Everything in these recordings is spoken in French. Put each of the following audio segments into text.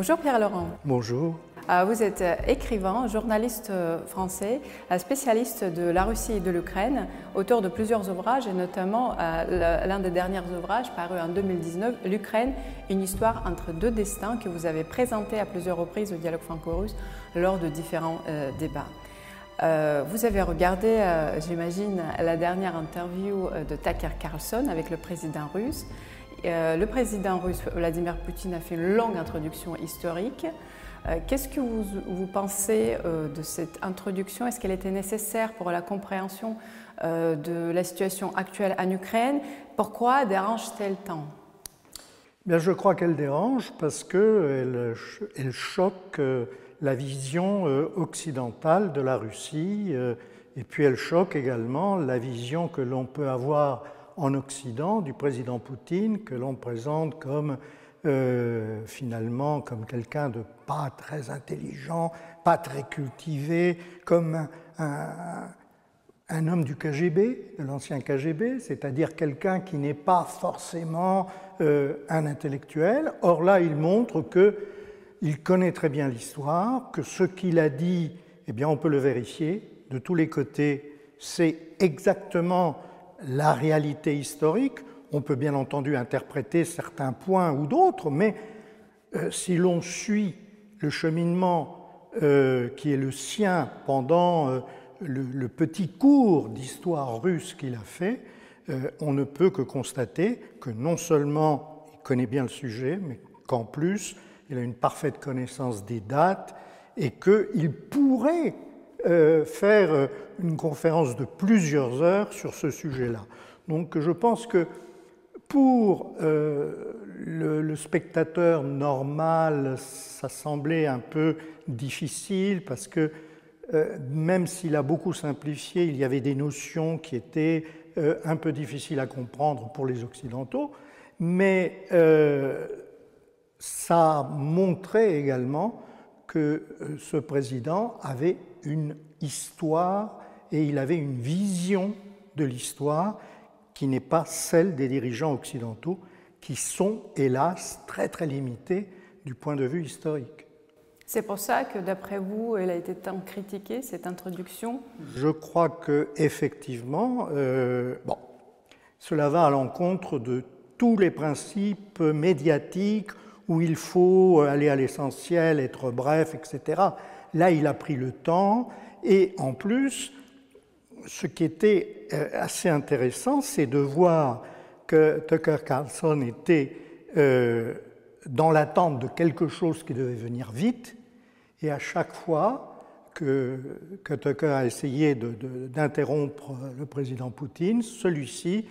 Bonjour Pierre-Laurent. Bonjour. Euh, vous êtes écrivain, journaliste euh, français, euh, spécialiste de la Russie et de l'Ukraine, auteur de plusieurs ouvrages et notamment l'un des derniers ouvrages paru en 2019, L'Ukraine, une histoire entre deux destins que vous avez présenté à plusieurs reprises au dialogue franco-russe lors de différents débats. vous avez regardé, j'imagine, la dernière interview de Tucker Carlson avec le président russe. Le président russe Vladimir Poutine a fait une longue introduction historique. Euh, qu'est-ce que vous, pensez euh, de cette introduction? Est-ce qu'elle était nécessaire pour la compréhension euh, de la situation actuelle en Ukraine? Pourquoi dérange-t-elle tant? Je crois qu'elle dérange parce qu'elle elle choque la vision occidentale de la Russie et puis elle choque également la vision que l'on peut avoir en Occident du président Poutine, que l'on présente comme euh, finalement comme quelqu'un de pas très intelligent, pas très cultivé, comme un, homme du KGB, de l'ancien KGB, c'est-à-dire quelqu'un qui n'est pas forcément euh, un intellectuel. Or là, il montre que il connaît très bien l'histoire, que ce qu'il a dit, eh bien, on peut le vérifier de tous les côtés. C'est exactement la réalité historique. On peut bien entendu interpréter certains points ou d'autres, mais euh, si l'on suit le cheminement euh, qui est le sien pendant euh, le, petit cours d'histoire russe qu'il a fait, on ne peut que constater que non seulement il connaît bien le sujet, mais qu'en plus il a une parfaite connaissance des dates et qu'il pourrait faire une conférence de plusieurs heures sur ce sujet-là. Donc je pense que pour euh, le, spectateur normal, ça semblait un peu difficile parce que euh, même s'il a beaucoup simplifié, il y avait des notions qui étaient euh, un peu difficiles à comprendre pour les Occidentaux, mais ça montrait également que ce président avait une histoire et il avait une vision de l'histoire qui n'est pas celle des dirigeants occidentaux, qui sont, hélas, très très limités du point de vue historique. C'est pour ça que, d'après vous, elle a été tant critiquée, cette introduction? Je crois que effectivement, euh, bon, cela va à l'encontre de tous les principes médiatiques où il faut aller à l'essentiel, être bref, etc. Là, il a pris le temps et en plus, ce qui était euh, assez intéressant, c'est de voir que Tucker Carlson était euh, dans l'attente de quelque chose qui devait venir vite, et à chaque fois que, Tucker a essayé d'interrompre le président Poutine, celui-ci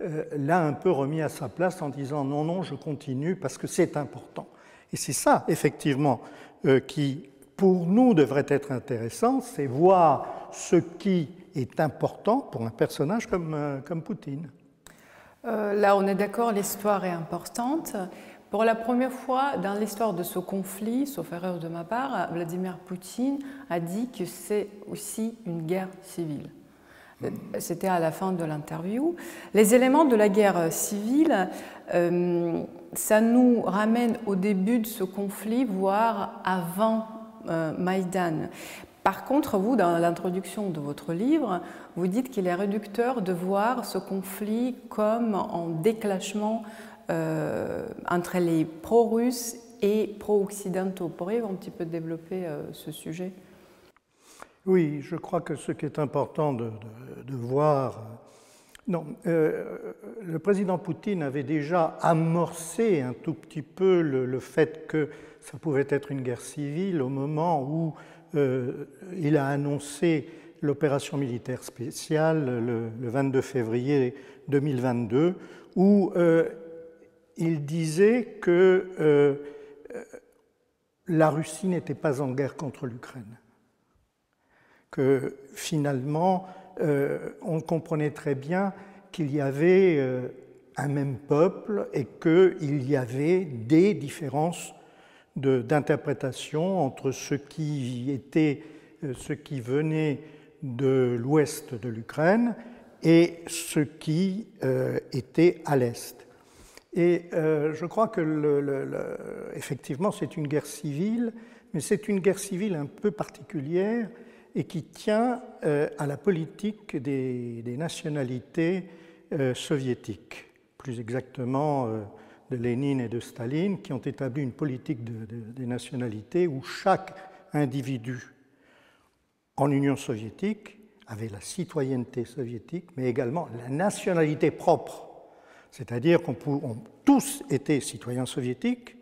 euh, l'a un peu remis à sa place en disant non, non, je continue parce que c'est important. Et c'est ça, effectivement, qui, pour nous, devrait être intéressant, c'est voir ce qui est important pour un personnage comme, euh, comme Poutine. Euh, là, on est d'accord, l'histoire est importante. Pour la première fois dans l'histoire de ce conflit, sauf erreur de ma part, Vladimir Poutine a dit que c'est aussi une guerre civile. Euh, c'était à la fin de l'interview. Les éléments de la guerre civile, ça nous ramène au début de ce conflit, voire avant Maïdan. Par contre, vous, dans l'introduction de votre livre, vous dites qu'il est réducteur de voir ce conflit comme en déclenchement euh, entre les pro-russes et pro-occidentaux. Pourriez-vous un petit peu développer euh, ce sujet? Oui, je crois que ce qui est important de, voir... Non, euh, le président Poutine avait déjà amorcé un tout petit peu le fait que ça pouvait être une guerre civile au moment où euh, il a annoncé l'opération militaire spéciale le, 22 février 2022, où euh, il disait que euh, la Russie n'était pas en guerre contre l'Ukraine, que finalement on comprenait très bien qu'il y avait un même peuple et qu'il y avait des différences d'interprétation entre ce qui était, euh, ce qui venait de l'ouest de l'Ukraine et ce qui euh, était à l'est. Et euh, je crois que, effectivement, c'est une guerre civile, mais c'est une guerre civile un peu particulière et qui tient à la politique des, nationalités soviétiques, plus exactement de Lénine et de Staline, qui ont établi une politique des nationalités où chaque individu en Union soviétique avait la citoyenneté soviétique, mais également la nationalité propre c'est-à-dire qu'on tous étaient citoyens soviétiques,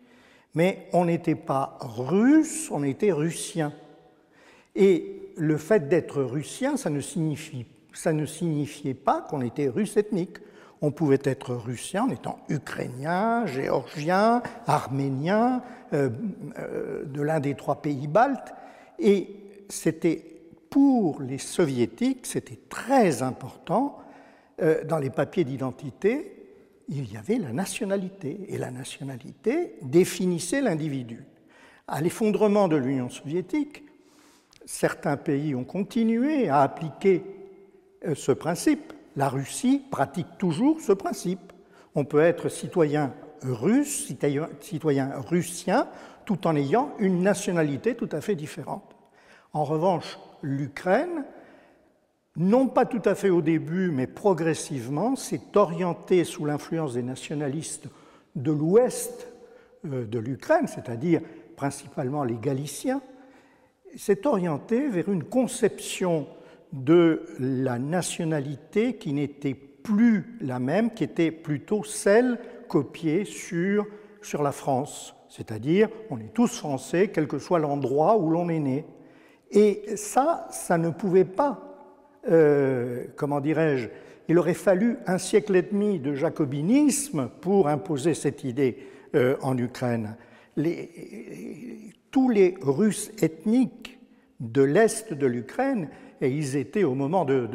mais on n'était pas russe, on était russien. Et le fait d'être russien, ça ne, ça ne signifiait pas qu'on était russe ethnique. On pouvait être russien en étant ukrainien, géorgien, arménien, euh, euh, de l'un des trois pays baltes. Et c'était pour les soviétiques, c'était très important euh, dans les papiers d'identité il y avait la nationalité, et la nationalité définissait l'individu. À l'effondrement de l'Union soviétique, certains pays ont continué à appliquer ce principe. La Russie pratique toujours ce principe. On peut être citoyen russe, citoyen, russien, tout en ayant une nationalité tout à fait différente. En revanche, l'Ukraine non pas tout à fait au début, mais progressivement, s'est orienté sous l'influence des nationalistes de l'ouest euh, de l'Ukraine, c'est-à-dire principalement les Galiciens, s'est orienté vers une conception de la nationalité qui n'était plus la même, qui était plutôt celle copiée sur, sur la France. C'est-à-dire, on est tous français, quel que soit l'endroit où l'on est né. Et ça, ça ne pouvait pas euh, comment dirais-je, il aurait fallu un siècle et demi de jacobinisme pour imposer cette idée euh, en Ukraine. tous les Russes ethniques de l'Est de l'Ukraine, et ils étaient au moment de,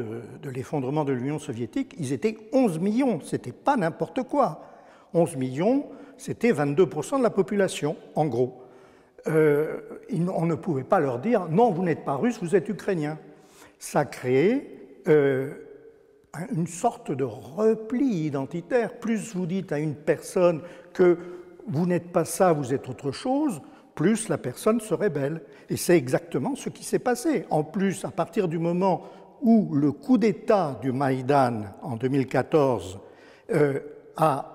l'effondrement de l'Union soviétique, ils étaient 11 millions, c'était pas n'importe quoi. 11 millions, c'était 22% de la population, en gros. Euh, on ne pouvait pas leur dire non, vous n'êtes pas russe, vous êtes ukrainien ça crée euh, une sorte de repli identitaire. Plus vous dites à une personne que vous n'êtes pas ça, vous êtes autre chose, plus la personne se rebelle. Et c'est exactement ce qui s'est passé. En plus, à partir du moment où le coup d'État du Maïdan en 2014 euh, a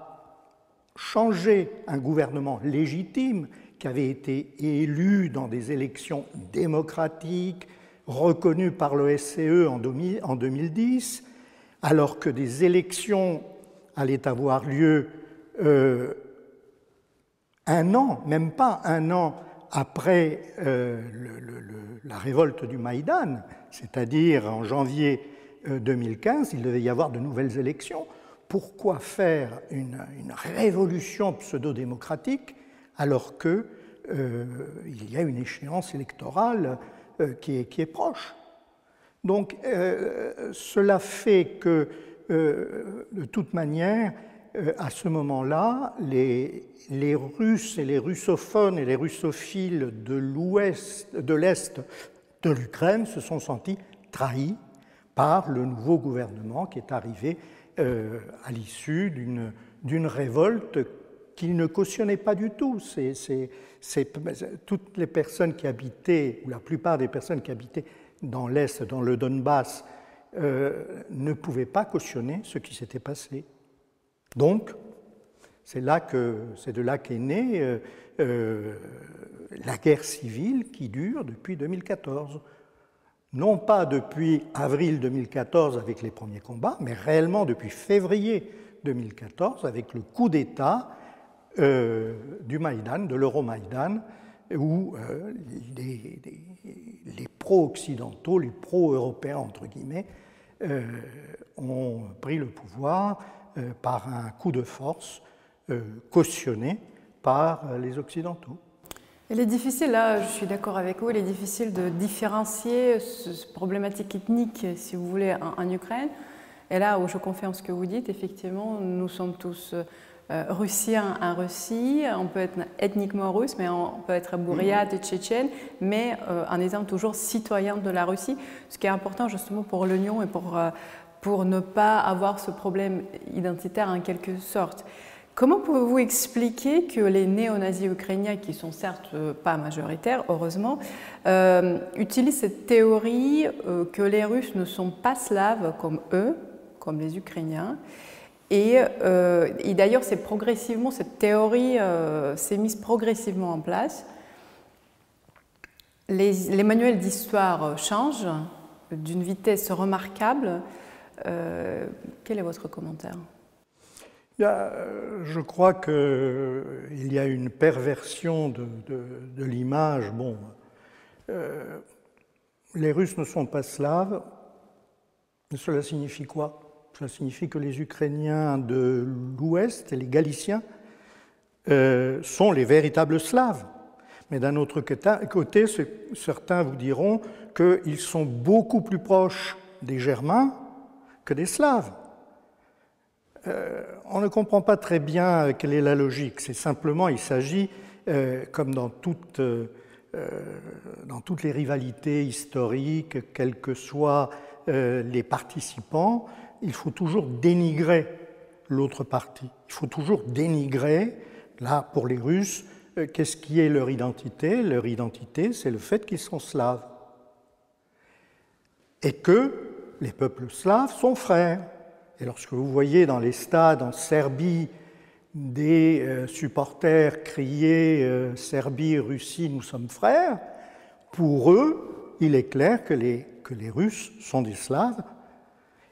changé un gouvernement légitime qui avait été élu dans des élections démocratiques, reconnu par l'OSCE en 2010, alors que des élections allaient avoir lieu euh, un an, même pas un an après euh, la révolte du Maïdan, c'est-à-dire en janvier 2015, euh, il devait y avoir de nouvelles élections. Pourquoi faire une, révolution pseudo-démocratique alors qu'il y a une échéance électorale euh, qui, est, proche? Donc euh, cela fait que, euh, de toute manière, à ce moment-là, les, Russes et les russophones et les russophiles de l'ouest, de l'est de l'Ukraine se sont sentis trahis par le nouveau gouvernement qui est arrivé à l'issue d'une révolte qu'il ne cautionnait pas du tout. Toutes les personnes qui habitaient, ou la plupart des personnes qui habitaient dans l'Est, dans le Donbass, euh, ne pouvaient pas cautionner ce qui s'était passé. Donc, c'est, de là qu'est née euh, euh, la guerre civile qui dure depuis 2014. Non pas depuis avril 2014 avec les premiers combats, mais réellement depuis février 2014 avec le coup d'État euh, du Maïdan, de l'Euromaïdan, où les, pro-occidentaux, les pro-européens, entre guillemets, ont pris le pouvoir par un coup de force cautionné par les Occidentaux. Il est difficile, là je suis d'accord avec vous, il est difficile de différencier cette problématique ethnique, si vous voulez, en, Ukraine. Et là où je confirme ce que vous dites, effectivement, nous sommes tous euh, russien en Russie, on peut être ethniquement russe, mais on peut être bouriate et tchétchène, mais euh, en étant toujours citoyen de la Russie, ce qui est important justement pour l'Union et pour, euh, pour ne pas avoir ce problème identitaire en quelque sorte. Comment pouvez-vous expliquer que les néo-nazis ukrainiens, qui sont certes euh, pas majoritaires, heureusement, euh, utilisent cette théorie euh, que les Russes ne sont pas slaves comme eux, comme les Ukrainiens Et, d'ailleurs, c'est progressivement, cette théorie s'est mise progressivement en place. Les, manuels d'histoire changent d'une vitesse remarquable. Quel est votre commentaire? Euh, je crois qu'il euh, y a une perversion de, l'image. Bon, euh, les Russes ne sont pas slaves. Cela signifie quoi? Cela signifie que les Ukrainiens de l'Ouest et les Galiciens sont les véritables Slaves. Mais d'un autre côté, certains vous diront qu'ils sont beaucoup plus proches des Germains que des Slaves. Euh, on ne comprend pas très bien euh, quelle est la logique. C'est simplement, il s'agit, euh, comme dans toutes, dans toutes les rivalités historiques, quels que soient les participants, il faut toujours dénigrer l'autre partie. Il faut toujours dénigrer, là, pour les Russes, qu'est-ce qui est leur identité Leur identité, c'est le fait qu'ils sont slaves. Et que les peuples slaves sont frères. Et lorsque vous voyez dans les stades en Serbie des euh, supporters crier euh, Serbie, Russie, nous sommes frères, pour eux, il est clair que les, Russes sont des Slaves,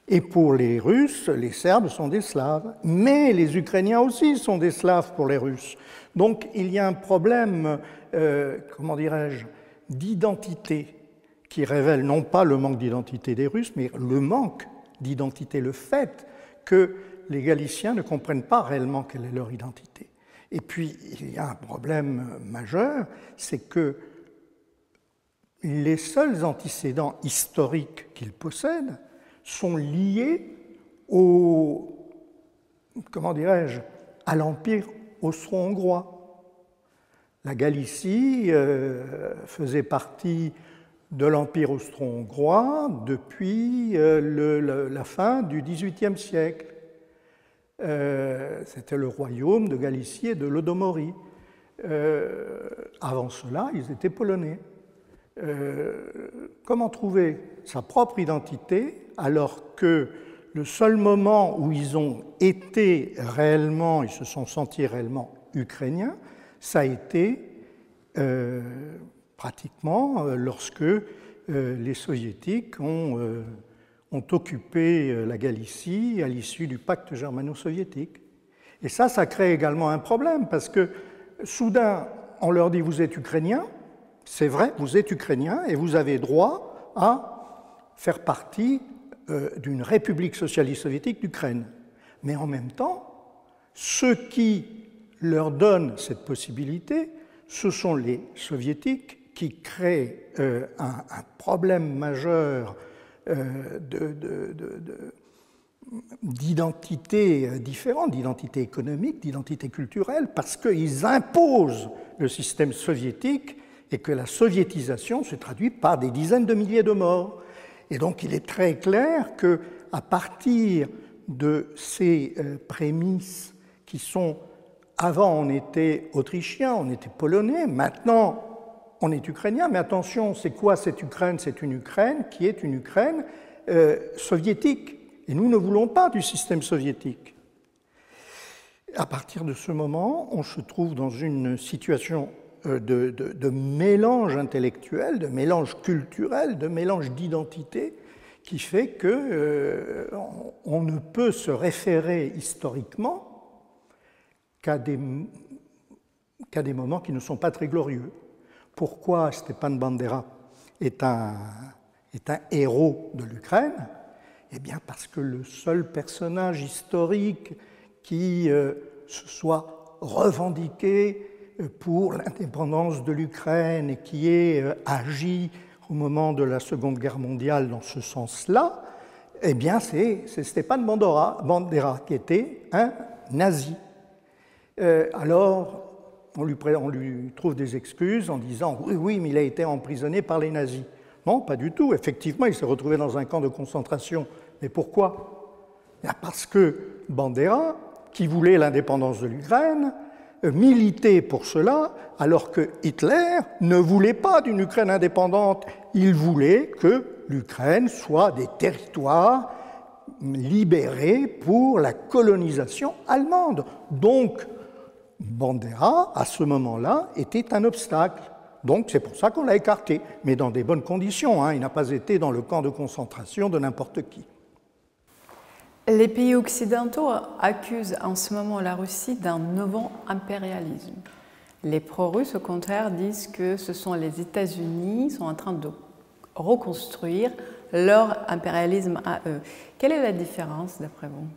et pour les Russes, les Serbes sont des Slaves, mais les Ukrainiens aussi sont des Slaves pour les Russes. Donc il y a un problème, euh, comment dirais-je, d'identité qui révèle non pas le manque d'identité des Russes, mais le manque d'identité, le fait que les Galiciens ne comprennent pas réellement quelle est leur identité. Et puis, il y a un problème majeur, c'est que les seuls antécédents historiques qu'ils possèdent sont liés au, comment dirais-je, à l'Empire austro-hongrois. La Galicie euh, faisait partie de l'Empire austro-hongrois depuis euh, la fin du XVIIIe siècle. Euh, c'était le royaume de Galicie et de Lodomorie. Euh, avant cela, ils étaient polonais. comment trouver sa propre identité alors que le seul moment où ils ont été réellement, ils se sont sentis réellement ukrainiens, ça a été pratiquement euh, lorsque euh, les soviétiques ont, euh, ont occupé la Galicie à l'issue du pacte germano-soviétique. Et ça, ça crée également un problème parce que soudain, on leur dit vous êtes ukrainien, c'est vrai, vous êtes ukrainien et vous avez droit à faire partie d'une république socialiste soviétique d'Ukraine. Mais en même temps, ceux qui leur donnent cette possibilité, ce sont les soviétiques qui crée euh, un, problème majeur euh, d'identité euh, différente, d'identité économique, d'identité culturelle, parce qu'ils imposent le système soviétique et que la soviétisation se traduit par des dizaines de milliers de morts. Et donc il est très clair que à partir de ces prémices qui sont avant on était autrichien, on était polonais, maintenant on est ukrainien, mais attention, c'est quoi cette Ukraine? C'est une Ukraine qui est une Ukraine euh, soviétique. Et nous ne voulons pas du système soviétique. À partir de ce moment, on se trouve dans une situation euh, de, mélange intellectuel, de mélange culturel, de mélange d'identité, qui fait qu'on euh, ne peut se référer historiquement qu'à des moments qui ne sont pas très glorieux. Pourquoi Stepan Bandera est un, héros de l'Ukraine? Eh bien parce que le seul personnage historique qui euh, se soit revendiqué euh, pour l'indépendance de l'Ukraine et qui ait euh, agi au moment de la Seconde Guerre mondiale dans ce sens-là, eh bien c'est Stepan Bandera qui était un nazi. alors, on lui, trouve des excuses en disant oui, oui, mais il a été emprisonné par les nazis. Non, pas du tout. Effectivement, il s'est retrouvé dans un camp de concentration. Mais pourquoi? Parce que Bandera qui voulait l'indépendance de l'Ukraine, militaient pour cela, alors que Hitler ne voulait pas d'une Ukraine indépendante. Il voulait que l'Ukraine soit des territoires libérés pour la colonisation allemande. Donc, Bandera, à ce moment-là, était un obstacle. Donc c'est pour ça qu'on l'a écarté, mais dans des bonnes conditions. Hein. Il n'a pas été dans le camp de concentration de n'importe qui. Les pays occidentaux accusent en ce moment la Russie d'un nouveau impérialisme. Les pro-russes, au contraire, disent que ce sont les États-Unis qui sont en train de reconstruire leur impérialisme à eux. Quelle est la différence d'après vous?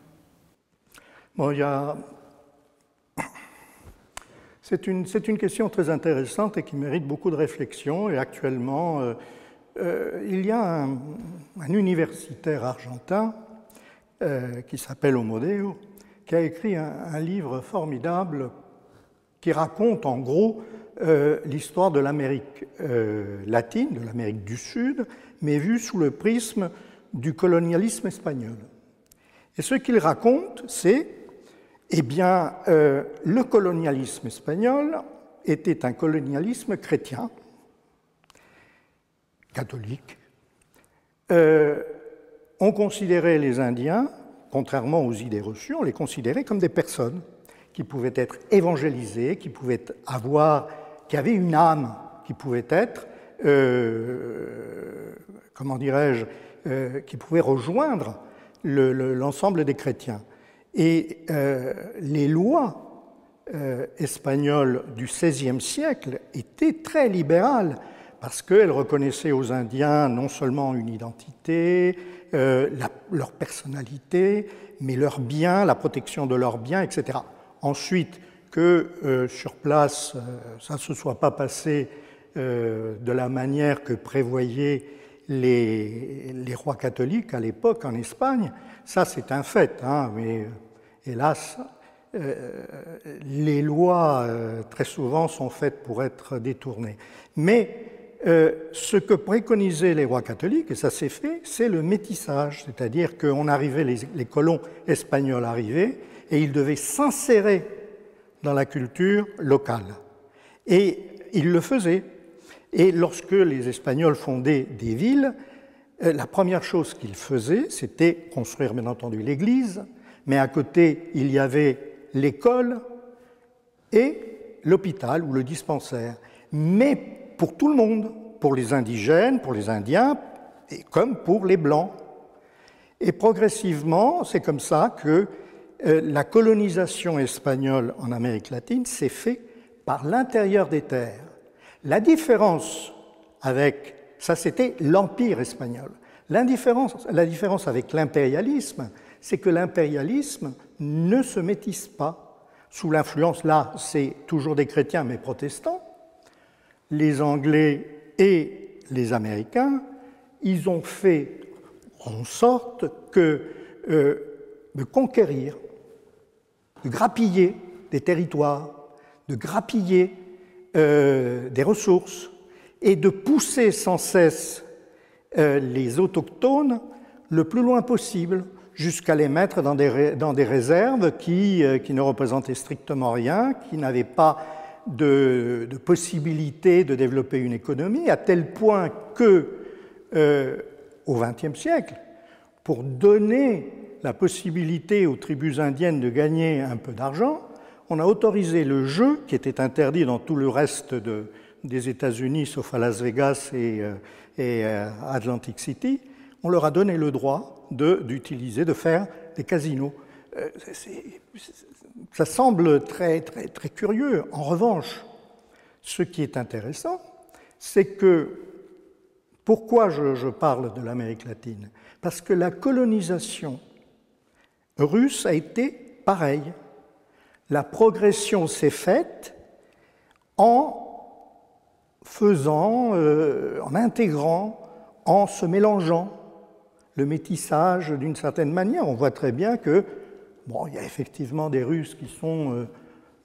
Bon, il y a c'est une, question très intéressante et qui mérite beaucoup de réflexion. Et actuellement, euh, euh, il y a un, universitaire argentin euh, qui s'appelle Omodeo, qui a écrit un, livre formidable qui raconte en gros l'histoire de l'Amérique latine, de l'Amérique du Sud, mais vue sous le prisme du colonialisme espagnol. Et ce qu'il raconte, c'est eh bien, euh, le colonialisme espagnol était un colonialisme chrétien, catholique. Euh, on considérait les Indiens, contrairement aux idées reçues, on les considérait comme des personnes qui pouvaient être évangélisées, qui pouvaient avoir, qui avaient une âme, qui pouvaient être, euh, comment dirais-je, qui pouvaient rejoindre l'ensemble des chrétiens. Et euh, les lois euh, espagnoles du XVIe siècle étaient très libérales parce qu'elles reconnaissaient aux Indiens non seulement une identité, euh, leur personnalité, mais leurs biens, la protection de leurs biens, etc. Ensuite, que sur place, ça ne se soit pas passé de la manière que prévoyaient les, les rois catholiques à l'époque en Espagne, ça c'est un fait, hein, mais hélas, euh, les lois euh, très souvent sont faites pour être détournées. Mais euh, ce que préconisaient les rois catholiques, et ça s'est fait, c'est le métissage, c'est-à-dire qu'on arrivait, les, colons espagnols arrivaient, et ils devaient s'insérer dans la culture locale. Et ils le faisaient. Et lorsque les Espagnols fondaient des villes, la première chose qu'ils faisaient, c'était construire bien entendu l'église, mais à côté, il y avait l'école et l'hôpital ou le dispensaire. Mais pour tout le monde, pour les indigènes, pour les Indiens, et comme pour les Blancs. Et progressivement, c'est comme ça que euh, la colonisation espagnole en Amérique latine s'est faite par l'intérieur des terres. La différence avec, ça c'était l'empire espagnol. La différence avec l'impérialisme, c'est que l'impérialisme ne se métisse pas. Sous l'influence, là c'est toujours des chrétiens mais protestants, les Anglais et les Américains, ils ont fait en sorte que euh, de conquérir, de grappiller des territoires, de grappiller euh, des ressources et de pousser sans cesse euh, les autochtones le plus loin possible jusqu'à les mettre dans des, dans des réserves qui, euh, qui, ne représentaient strictement rien, qui n'avaient pas de, possibilité de développer une économie, à tel point que, euh, au XXe siècle, pour donner la possibilité aux tribus indiennes de gagner un peu d'argent, on a autorisé le jeu, qui était interdit dans tout le reste de, des États-Unis, sauf à Las Vegas et, euh, et Atlantic City, on leur a donné le droit d'utiliser, de, faire des casinos. Euh, ça semble très, très, très curieux. En revanche, ce qui est intéressant, c'est que pourquoi je, je parle de l'Amérique latine? Parce que la colonisation russe a été pareille. La progression s'est faite en faisant, euh, en intégrant, en se mélangeant le métissage d'une certaine manière. On voit très bien que, bon, il y a effectivement des Russes qui sont euh,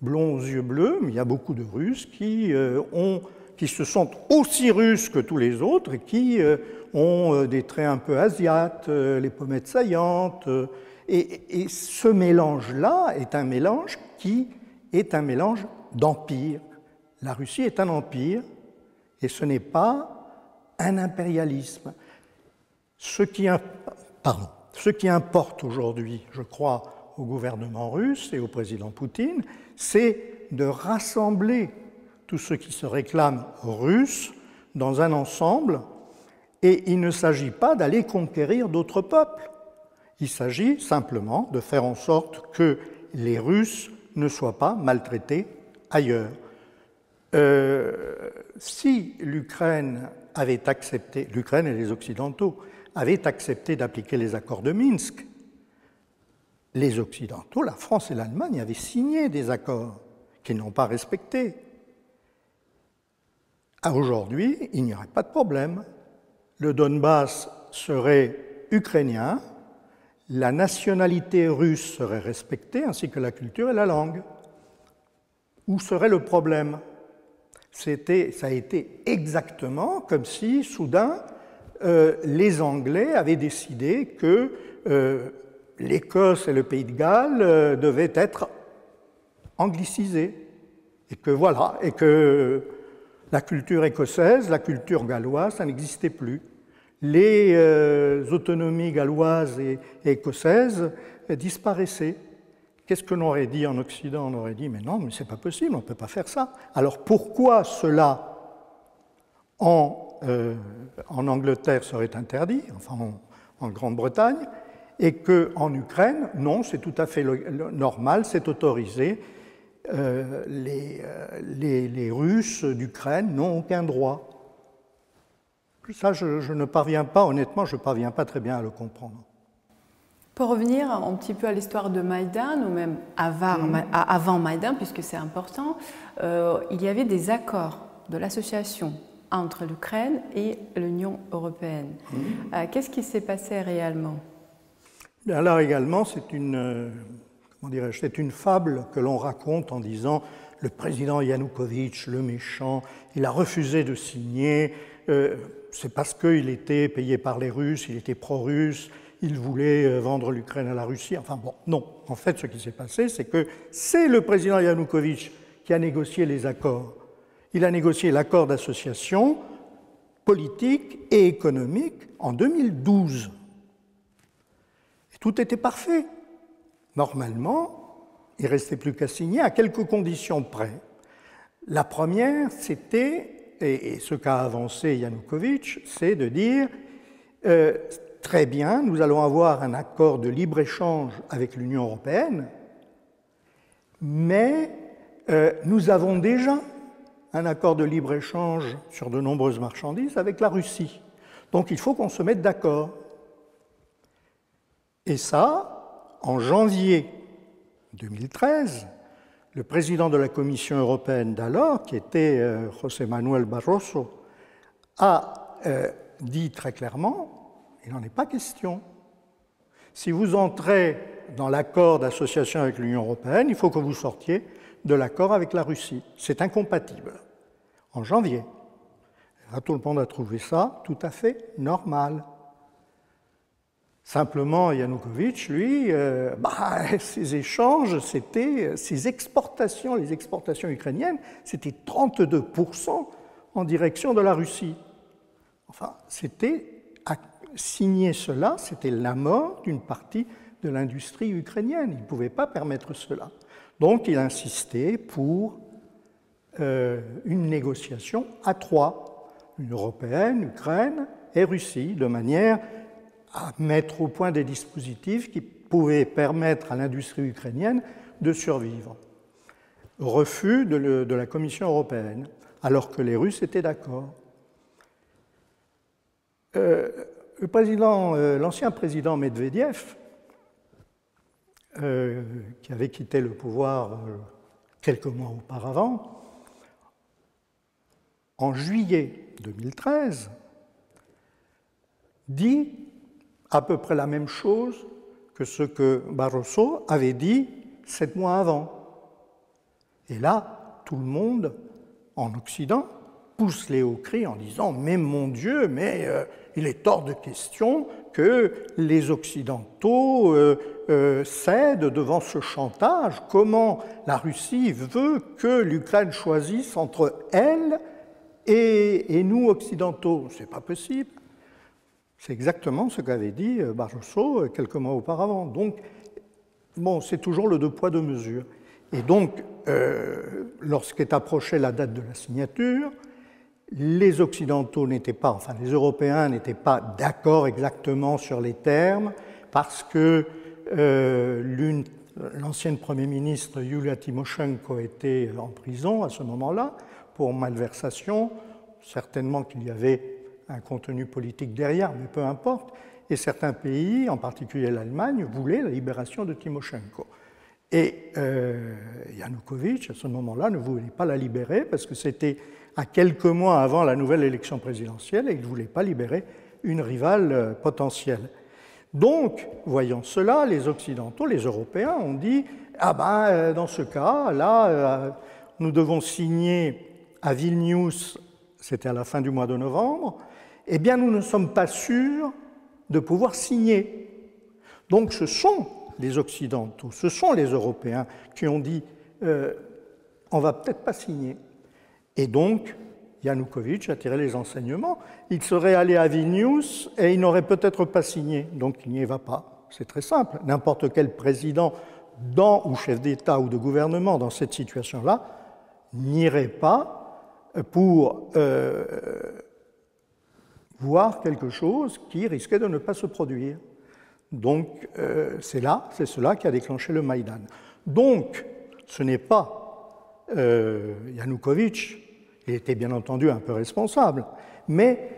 blonds aux yeux bleus, mais il y a beaucoup de Russes qui, euh, ont, qui se sentent aussi russes que tous les autres et qui ont des traits un peu asiates, les pommettes saillantes, et, ce mélange-là est un mélange qui est un mélange d'empire. La Russie est un empire et ce n'est pas un impérialisme. Ce qui, importe aujourd'hui, je crois, au gouvernement russe et au président Poutine, c'est de rassembler tout ce qui se réclame russe dans un ensemble, et il ne s'agit pas d'aller conquérir d'autres peuples. Il s'agit simplement de faire en sorte que les Russes ne soient pas maltraités ailleurs. Euh, si l'Ukraine avait accepté, l'Ukraine et les Occidentaux avaient accepté d'appliquer les accords de Minsk, les Occidentaux, la France et l'Allemagne avaient signé des accords qu'ils n'ont pas respectés. Aujourd'hui, il n'y aurait pas de problème. Le Donbass serait ukrainien, la nationalité russe serait respectée, ainsi que la culture et la langue. Où serait le problème? C'était, Ça a été exactement comme si, soudain, euh, les Anglais avaient décidé que euh, l'Écosse et le Pays de Galles euh, devaient être anglicisés. Et que voilà, et que la culture écossaise, la culture galloise, ça n'existait plus. Les autonomies galloises et, écossaises disparaissaient. Qu'est-ce que l'on aurait dit en Occident? On aurait dit mais non, mais c'est pas possible, on ne peut pas faire ça. Alors pourquoi cela en, euh, en Angleterre serait interdit, enfin en, Grande-Bretagne, et qu'en Ukraine, non, c'est tout à fait normal, c'est autorisé, euh, euh, les, les, Russes d'Ukraine n'ont aucun droit. Ça, je, ne parviens pas, honnêtement, je ne parviens pas très bien à le comprendre. Pour revenir un petit peu à l'histoire de Maïdan, ou même avant, mm. avant Maïdan, puisque c'est important, euh, il y avait des accords de l'association entre l'Ukraine et l'Union européenne. Mm. Qu'est-ce qui s'est passé réellement? Alors également, c'est une c'est une fable que l'on raconte en disant le président Yanukovych, le méchant, il a refusé de signer, euh, c'est parce qu'il était payé par les Russes, il était pro-russe, il voulait euh, vendre l'Ukraine à la Russie. Enfin bon, non. En fait, ce qui s'est passé, c'est que c'est le président Yanukovych qui a négocié les accords. Il a négocié l'accord d'association politique et économique en 2012. Et tout était parfait. Normalement, il ne restait plus qu'à signer à quelques conditions près. La première, c'était, et ce qu'a avancé Yanukovych, c'est de dire euh, très bien, nous allons avoir un accord de libre-échange avec l'Union européenne, mais euh, nous avons déjà un accord de libre-échange sur de nombreuses marchandises avec la Russie. Donc il faut qu'on se mette d'accord. Et ça, en janvier 2013, le président de la Commission européenne d'alors, qui était euh, José Manuel Barroso, a euh, dit très clairement, il n'en est pas question. Si vous entrez dans l'accord d'association avec l'Union européenne, il faut que vous sortiez de l'accord avec la Russie. C'est incompatible. En janvier. tout le monde a trouvé ça tout à fait normal. Simplement, Yanukovych, lui, euh, bah, ses échanges, c'était ses exportations, les exportations ukrainiennes, c'était 32% en direction de la Russie. Enfin, c'était signer cela, c'était la mort d'une partie de l'industrie ukrainienne. Il ne pouvait pas permettre cela. Donc, il insistait pour euh, une négociation à trois, une européenne, Ukraine et Russie, de manière à mettre au point des dispositifs qui pouvaient permettre à l'industrie ukrainienne de survivre. Refus de, la Commission européenne, alors que les Russes étaient d'accord. Euh, l'ancien président Medvedev, euh, qui avait quitté le pouvoir quelques mois auparavant, en juillet 2013, dit à peu près la même chose que ce que Barroso avait dit sept mois avant. Et là, tout le monde en Occident poussent les hauts cris en disant Mais mon Dieu, mais euh, il est hors de question que les Occidentaux euh, euh, cèdent devant ce chantage. Comment la Russie veut que l'Ukraine choisisse entre elle et, et nous, Occidentaux? C'est pas possible. C'est exactement ce qu'avait dit Barroso quelques mois auparavant. Donc, bon, c'est toujours le deux poids, deux mesures. Et donc, lorsqu'est approchée la date de la signature, les Occidentaux n'étaient pas, enfin les Européens n'étaient pas d'accord exactement sur les termes, parce que euh, l'ancienne Premier ministre Yulia Tymoshenko était en prison à ce moment-là pour malversation. Certainement qu'il y avait un contenu politique derrière, mais peu importe. Et certains pays, en particulier l'Allemagne, voulaient la libération de Tymoshenko. Et euh, Yanukovych, à ce moment-là, ne voulait pas la libérer parce que c'était à quelques mois avant la nouvelle élection présidentielle et il ne voulait pas libérer une rivale euh, potentielle. Donc, voyant cela, les Occidentaux, les Européens ont dit Ah ben, euh, dans ce cas, là, nous devons signer à Vilnius, c'était à la fin du mois de novembre, eh bien, nous ne sommes pas sûrs de pouvoir signer. Donc, ce sont les Occidentaux, ce sont les Européens qui ont dit euh, on va peut-être pas signer. Et donc, Yanukovych a tiré les enseignements. Il serait allé à Vilnius et il n'aurait peut-être pas signé. Donc, il n'y va pas. C'est très simple. N'importe quel président dans, ou chef d'État ou de gouvernement dans cette situation-là n'irait pas pour euh, voir quelque chose qui risquait de ne pas se produire. Donc euh, c'est là, c'est cela qui a déclenché le Maïdan. Donc ce n'est pas euh, Yanukovych, il était bien entendu un peu responsable, mais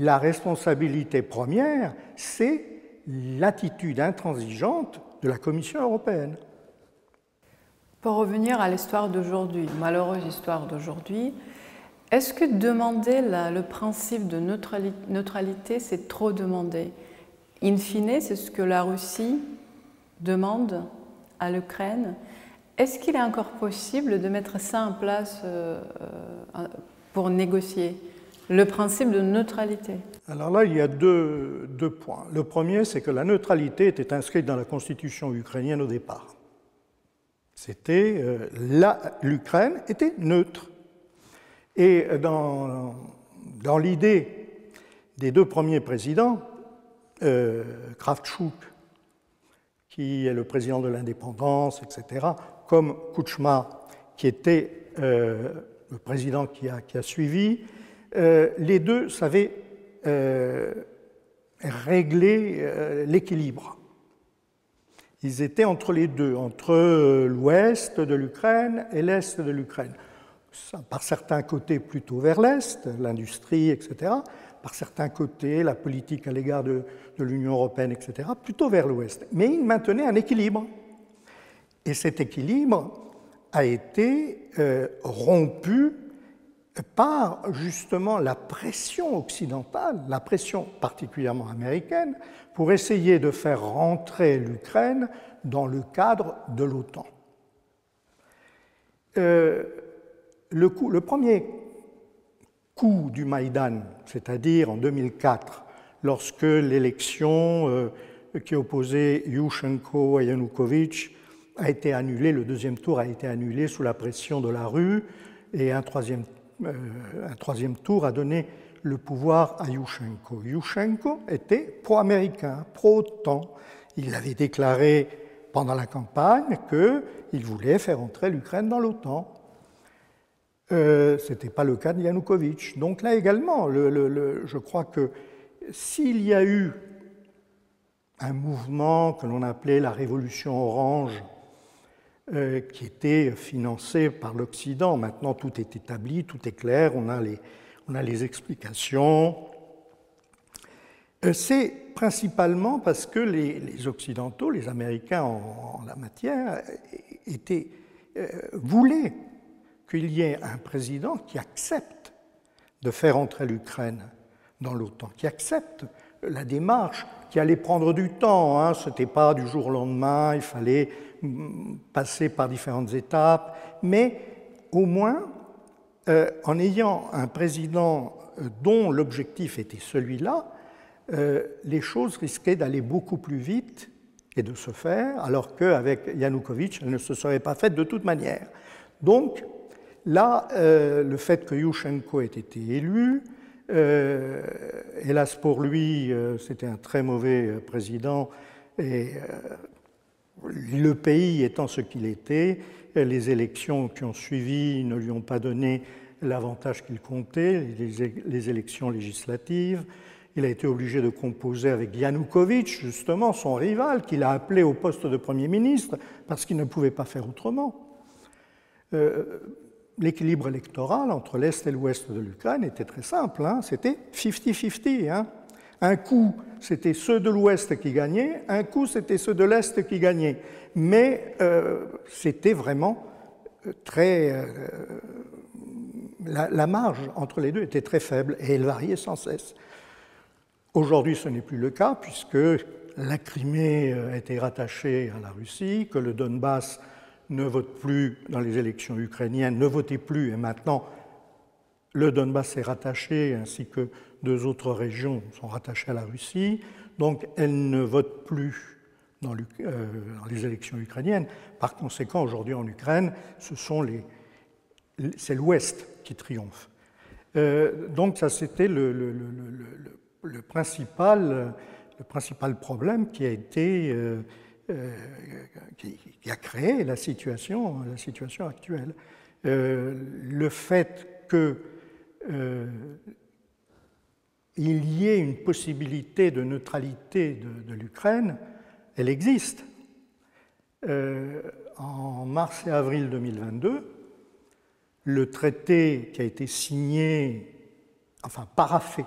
la responsabilité première, c'est l'attitude intransigeante de la Commission européenne. Pour revenir à l'histoire d'aujourd'hui, malheureuse histoire d'aujourd'hui, est-ce que demander le principe de neutralité, c'est trop demander? In fine, c'est ce que la Russie demande à l'Ukraine. Est-ce qu'il est encore possible de mettre ça en place euh, euh, pour négocier le principe de neutralité? Alors là, il y a deux, points. Le premier, c'est que la neutralité était inscrite dans la constitution ukrainienne au départ. C'était euh, l'Ukraine était neutre. Et dans, dans l'idée des deux premiers présidents, euh, Kravchuk, qui est le président de l'indépendance, etc., comme Kuchma, qui était euh, le président qui a, qui a suivi, euh, les deux savaient régler l'équilibre. Ils étaient entre les deux, entre l'ouest de l'Ukraine et l'est de l'Ukraine. Par certains côtés plutôt vers l'est, l'industrie, etc., par certains côtés, la politique à l'égard de, l'Union européenne, etc., plutôt vers l'ouest. Mais il maintenait un équilibre. Et cet équilibre a été euh, rompu par justement la pression occidentale, la pression particulièrement américaine, pour essayer de faire rentrer l'Ukraine dans le cadre de l'OTAN. Euh, le, le, premier coup du Maïdan, c'est-à-dire en 2004, lorsque l'élection euh, qui opposait Yushchenko à Yanukovych a été annulée, le deuxième tour a été annulé sous la pression de la rue, et un troisième, euh, un troisième tour a donné le pouvoir à Yushchenko. Yushchenko était pro-américain, pro-OTAN. Il avait déclaré pendant la campagne qu'il voulait faire entrer l'Ukraine dans l'OTAN. Euh, ce n'était pas le cas de Yanukovych. Donc là également, je crois que s'il y a eu un mouvement que l'on appelait la Révolution orange, euh, qui était financé par l'Occident, maintenant tout est établi, tout est clair, on a les, explications. Euh, c'est principalement parce que les, Occidentaux, les Américains en, la matière, voulaient qu'il y ait un président qui accepte de faire entrer l'Ukraine dans l'OTAN, qui accepte la démarche qui allait prendre du temps. Hein. Ce n'était pas du jour au lendemain, il fallait mm, passer par différentes étapes, mais au moins en ayant un président dont l'objectif était celui-là, les choses risquaient d'aller beaucoup plus vite et de se faire, alors qu'avec Yanukovych, elles ne se seraient pas faites de toute manière. Donc, là, le fait que Yushchenko ait été élu, euh, hélas pour lui, euh, c'était un très mauvais euh, président et le pays étant ce qu'il était, les élections qui ont suivi ne lui ont pas donné l'avantage qu'il comptait, les élections législatives. Il a été obligé de composer avec Yanukovych, justement, son rival, qu'il a appelé au poste de Premier ministre parce qu'il ne pouvait pas faire autrement l'équilibre électoral entre l'Est et l'Ouest de l'Ukraine était très simple, hein. c'était 50-50. Hein. Un coup, c'était ceux de l'Ouest qui gagnaient, un coup, c'était ceux de l'Est qui gagnaient. Mais euh, c'était vraiment euh, très... Euh, la, marge entre les deux était très faible et elle variait sans cesse. Aujourd'hui, ce n'est plus le cas puisque la Crimée a été rattachée à la Russie, que le Donbass ne vote plus dans les élections ukrainiennes, ne votait plus, et maintenant le Donbass est rattaché, ainsi que deux autres régions sont rattachées à la Russie, donc elle ne vote plus dans, euh, les élections ukrainiennes. Par conséquent, aujourd'hui en Ukraine, ce c'est l'Ouest qui triomphe. Euh, donc ça, c'était le, le, principal, le principal problème qui a été euh, euh, qui, a créé la situation, la situation actuelle. Euh, le fait qu'il euh, y ait une possibilité de neutralité de, l'Ukraine, elle existe. en mars et avril 2022, le traité qui a été signé, enfin paraffé,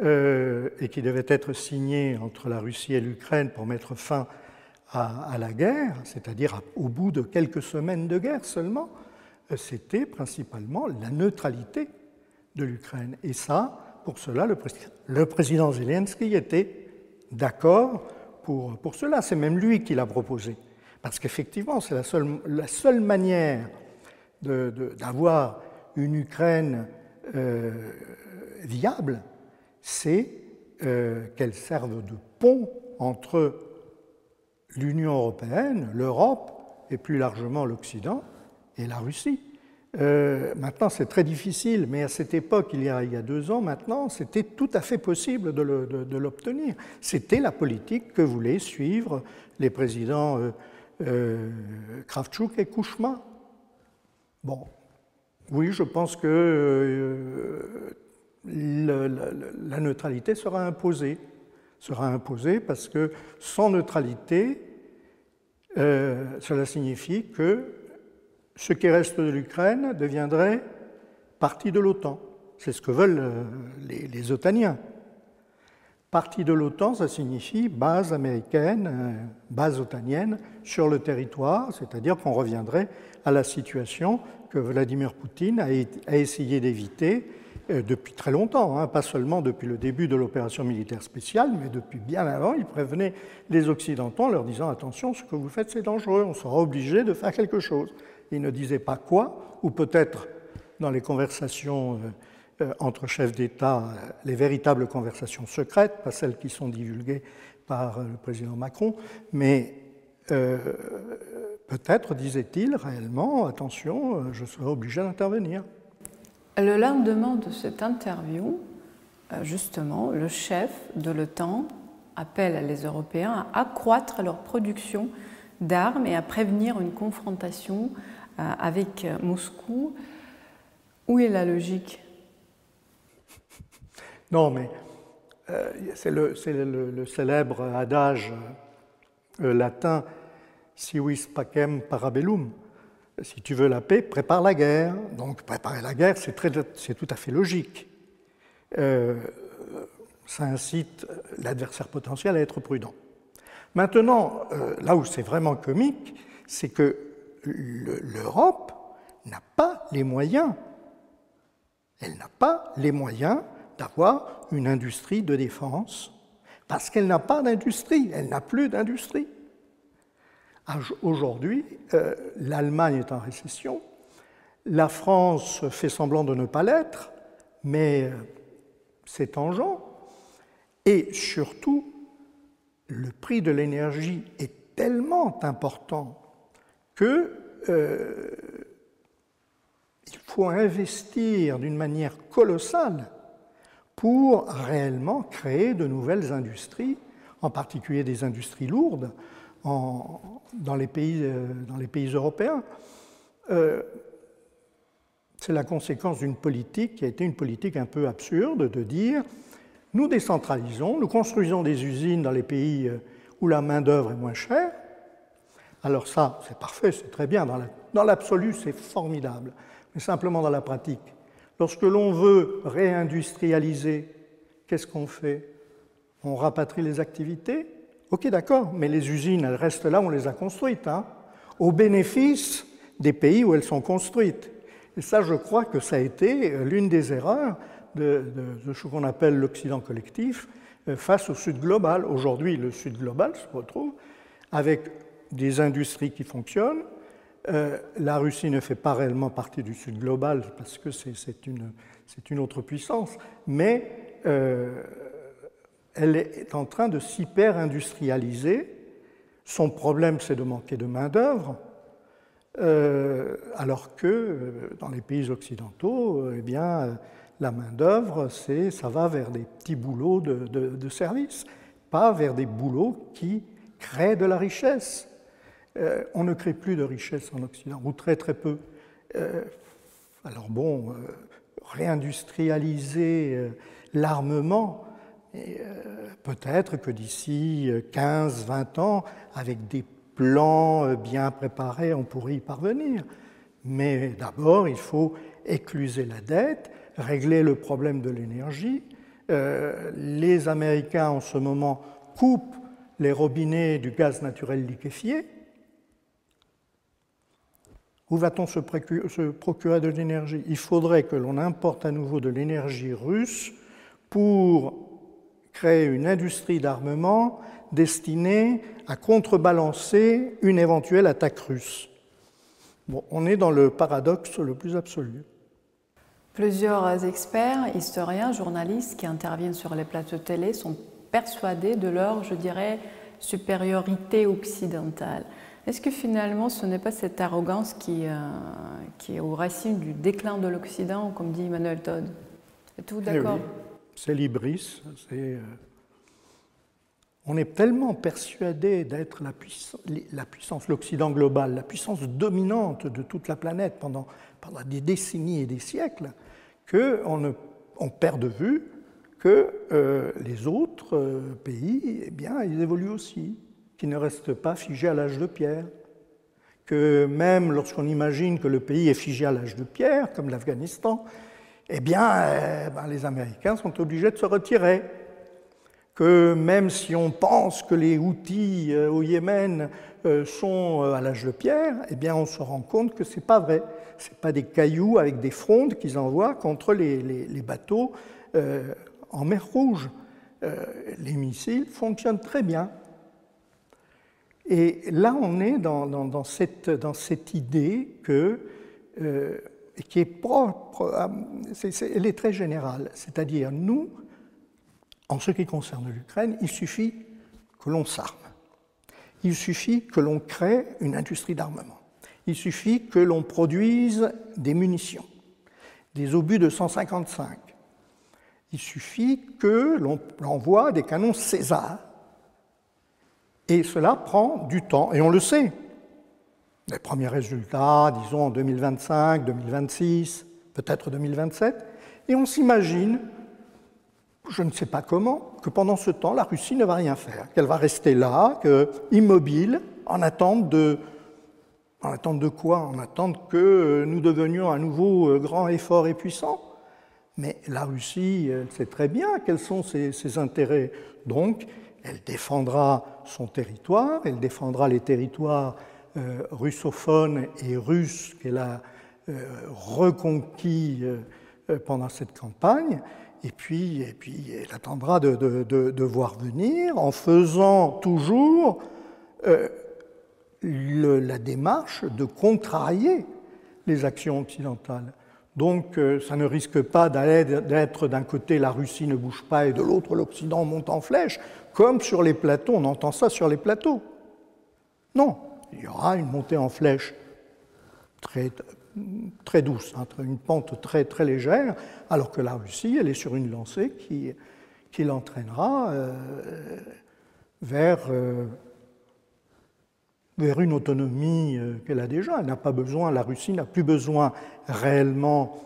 et qui devait être signé entre la Russie et l'Ukraine pour mettre fin à, la guerre, c'est-à-dire au bout de quelques semaines de guerre seulement, euh, c'était principalement la neutralité de l'Ukraine. Et ça, pour cela, le, président Zelensky était d'accord pour, pour cela. C'est même lui qui l'a proposé. Parce qu'effectivement, c'est la seule, la seule manière d'avoir une Ukraine euh, viable, c'est euh, qu'elle serve de pont entre l'Union européenne, l'Europe et plus largement l'Occident et la Russie. Euh, maintenant, c'est très difficile, mais à cette époque, il y a, il y a deux ans maintenant, c'était tout à fait possible de l'obtenir. C'était la politique que voulaient suivre les présidents euh, euh, Kravchuk et Kouchma. Bon, oui, je pense que la, la neutralité sera imposée sera imposée parce que sans neutralité, euh, cela signifie que ce qui reste de l'Ukraine deviendrait partie de l'OTAN. C'est ce que veulent euh, les, OTANiens. Partie de l'OTAN, ça signifie base américaine, euh, base otanienne sur le territoire, c'est-à-dire qu'on reviendrait à la situation que Vladimir Poutine a essayé d'éviter depuis très longtemps, hein, pas seulement depuis le début de l'opération militaire spéciale, mais depuis bien avant, il prévenait les Occidentaux en leur disant attention, ce que vous faites c'est dangereux, on sera obligé de faire quelque chose. Il ne disait pas quoi, ou peut-être dans les conversations euh, euh, entre chefs d'État, les véritables conversations secrètes, pas celles qui sont divulguées par le président Macron, mais peut-être disait-il réellement attention, je serai obligé d'intervenir. Le lendemain de cette interview, euh, justement, le chef de l'OTAN appelle les Européens à accroître leur production d'armes et à prévenir une confrontation euh, avec Moscou. Où est la logique? Non, mais euh, c'est le, le, célèbre adage latin si vis pacem parabellum si tu veux la paix, prépare la guerre. Donc préparer la guerre, c'est tout à fait logique. Euh, ça incite l'adversaire potentiel à être prudent. Maintenant, euh, là où c'est vraiment comique, c'est que l'Europe n'a pas les moyens, elle n'a pas les moyens d'avoir une industrie de défense, parce qu'elle n'a pas d'industrie, elle n'a plus d'industrie. Aujourd'hui, euh, l'Allemagne est en récession, La France fait semblant de ne pas l'être, mais c'est tangent. Et surtout, le prix de l'énergie est tellement important que euh, il faut investir d'une manière colossale pour réellement créer de nouvelles industries, en particulier des industries lourdes dans, les pays, euh, dans, les pays, européens. Euh, c'est la conséquence d'une politique qui a été une politique un peu absurde de dire nous décentralisons, nous construisons des usines dans les pays euh, où la main-d'œuvre est moins chère. Alors, ça, c'est parfait, c'est très bien. Dans l'absolu, c'est formidable. Mais simplement dans la pratique. Lorsque l'on veut réindustrialiser, qu'est-ce qu'on fait? On rapatrie les activités Ok, d'accord, mais les usines, elles restent là on les a construites, hein, au bénéfice des pays où elles sont construites. Et ça, je crois que ça a été euh, l'une des erreurs de, ce qu'on appelle l'Occident collectif euh, face au Sud global. Aujourd'hui, le Sud global se retrouve avec des industries qui fonctionnent. Euh, la Russie ne fait pas réellement partie du Sud global parce que c'est une, une, autre puissance, mais elle est en train de s'hyper-industrialiser. Son problème, c'est de manquer de main-d'œuvre. Euh, alors que euh, dans les pays occidentaux, euh, eh bien, la main-d'œuvre, ça va vers des petits boulots de, de, service, pas vers des boulots qui créent de la richesse. on ne crée plus de richesse en Occident, ou très très peu. alors bon, réindustrialiser l'armement, peut-être que d'ici 15-20 ans, avec des plan euh, bien préparé, on pourrait y parvenir. Mais d'abord, il faut écluser la dette, régler le problème de l'énergie. Euh, les Américains, en ce moment, coupent les robinets du gaz naturel liquéfié. Où va-t-on se procurer de l'énergie? Il faudrait que l'on importe à nouveau de l'énergie russe pour créer une industrie d'armement destinée à contrebalancer une éventuelle attaque russe. Bon, on est dans le paradoxe le plus absolu. Plusieurs experts, historiens, journalistes qui interviennent sur les plateaux télé sont persuadés de leur, je dirais, supériorité occidentale. Est-ce que finalement ce n'est pas cette arrogance qui, euh, qui est aux racines du déclin de l'Occident, comme dit Emmanuel Todd? Êtes-vous eh d'accord? C'est l'ibris, euh, on est tellement persuadé d'être la, puissance, l'Occident global, la puissance dominante de toute la planète pendant, des décennies et des siècles, qu'on on perd de vue que euh, les autres euh, pays, eh bien, ils évoluent aussi, qu'ils ne restent pas figés à l'âge de pierre, que même lorsqu'on imagine que le pays est figé à l'âge de pierre, comme l'Afghanistan, eh bien, eh ben, les Américains sont obligés de se retirer que même si on pense que les outils euh, au Yémen euh, sont euh, à l'âge de pierre, eh bien on se rend compte que ce n'est pas vrai. Ce n'est pas des cailloux avec des frondes qu'ils envoient contre les, bateaux en mer Rouge. les missiles fonctionnent très bien. Et là, on est dans cette, idée que, qui est propre, elle est très générale. C'est-à-dire, nous, en ce qui concerne l'Ukraine, il suffit que l'on s'arme. Il suffit que l'on crée une industrie d'armement. Il suffit que l'on produise des munitions, des obus de 155. Il suffit que l'on envoie des canons César. Et cela prend du temps, et on le sait. Les premiers résultats, disons en 2025, 2026, peut-être 2027, et on s'imagine je ne sais pas comment, que pendant ce temps, la Russie ne va rien faire, qu'elle va rester là, immobile, en attente de, en attente de quoi? En attente que nous devenions à nouveau euh, grands et forts et puissants. Mais la Russie, elle sait très bien quels sont ses, intérêts. Donc, elle défendra son territoire, elle défendra les territoires euh, russophones et russes qu'elle a euh, reconquis pendant cette campagne, et puis, et puis elle attendra de, de, voir venir en faisant toujours euh, la démarche de contrarier les actions occidentales. Donc euh, ça ne risque pas d'être d'un côté la Russie ne bouge pas et de l'autre l'Occident monte en flèche, comme sur les plateaux, on entend ça sur les plateaux. Non, il y aura une montée en flèche très, très douce, hein, une pente très, très légère, alors que la Russie, elle est sur une lancée qui, qui l'entraînera euh, vers, euh, vers une autonomie euh, qu'elle a déjà. Elle n'a pas besoin, la Russie n'a plus besoin réellement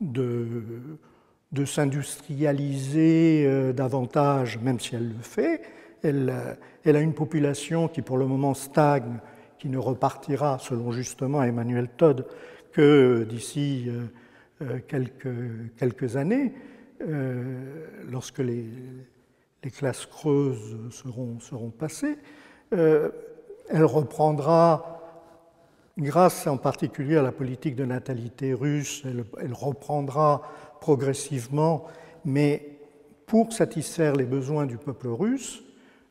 de, de s'industrialiser davantage, même si elle le fait. Elle, elle, a une population qui pour le moment stagne, qui ne repartira, selon justement Emmanuel Todd, que d'ici quelques, quelques années. Euh, lorsque les, classes creuses seront, passées, euh, elle reprendra, grâce en particulier à la politique de natalité russe, elle, reprendra progressivement, mais pour satisfaire les besoins du peuple russe,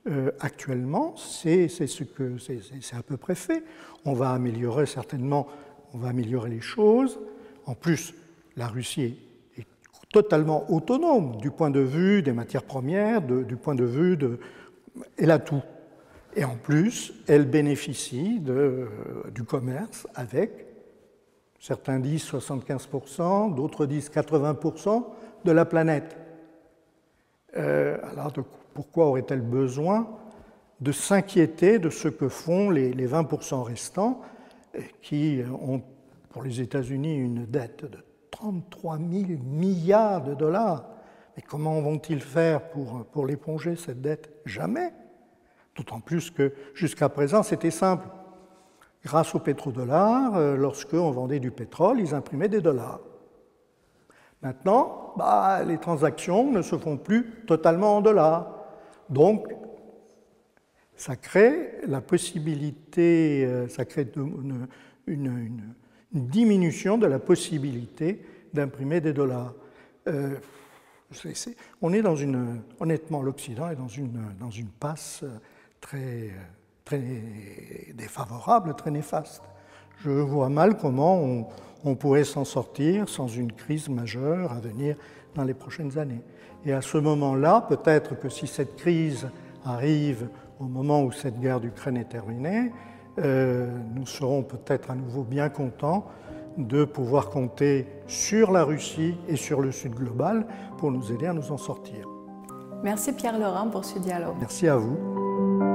euh, actuellement, c'est ce que c'est à peu près fait. On va améliorer certainement, on va améliorer les choses. En plus, la Russie totalement autonome du point de vue des matières premières, du point de vue de... Elle a tout. Et en plus, elle bénéficie de, du commerce avec, certains disent 75%, d'autres disent 80% de la planète. Euh, alors pourquoi aurait-elle besoin de s'inquiéter de ce que font les, les 20% restants qui ont pour les États-Unis une dette de 33 000 milliards de dollars? Mais comment vont-ils faire pour, pour l'éponger, cette dette? Jamais. D'autant plus que jusqu'à présent, c'était simple. Grâce au pétrodollar, euh, lorsqu'on vendait du pétrole, ils imprimaient des dollars. Maintenant, bah, les transactions ne se font plus totalement en dollars. Donc, ça crée la possibilité, euh, ça crée une, diminution de la possibilité d'imprimer des dollars. Euh, on est dans une, honnêtement, l'Occident est dans une, dans une passe très, très défavorable, très néfaste. Je vois mal comment on pourrait s'en sortir sans une crise majeure à venir dans les prochaines années. Et à ce moment-là, peut-être que si cette crise arrive au moment où cette guerre d'Ukraine est terminée, euh, nous serons peut-être à nouveau bien contents de pouvoir compter sur la Russie et sur le Sud global pour nous aider à nous en sortir. Merci Pierre Laurent pour ce dialogue. Merci à vous.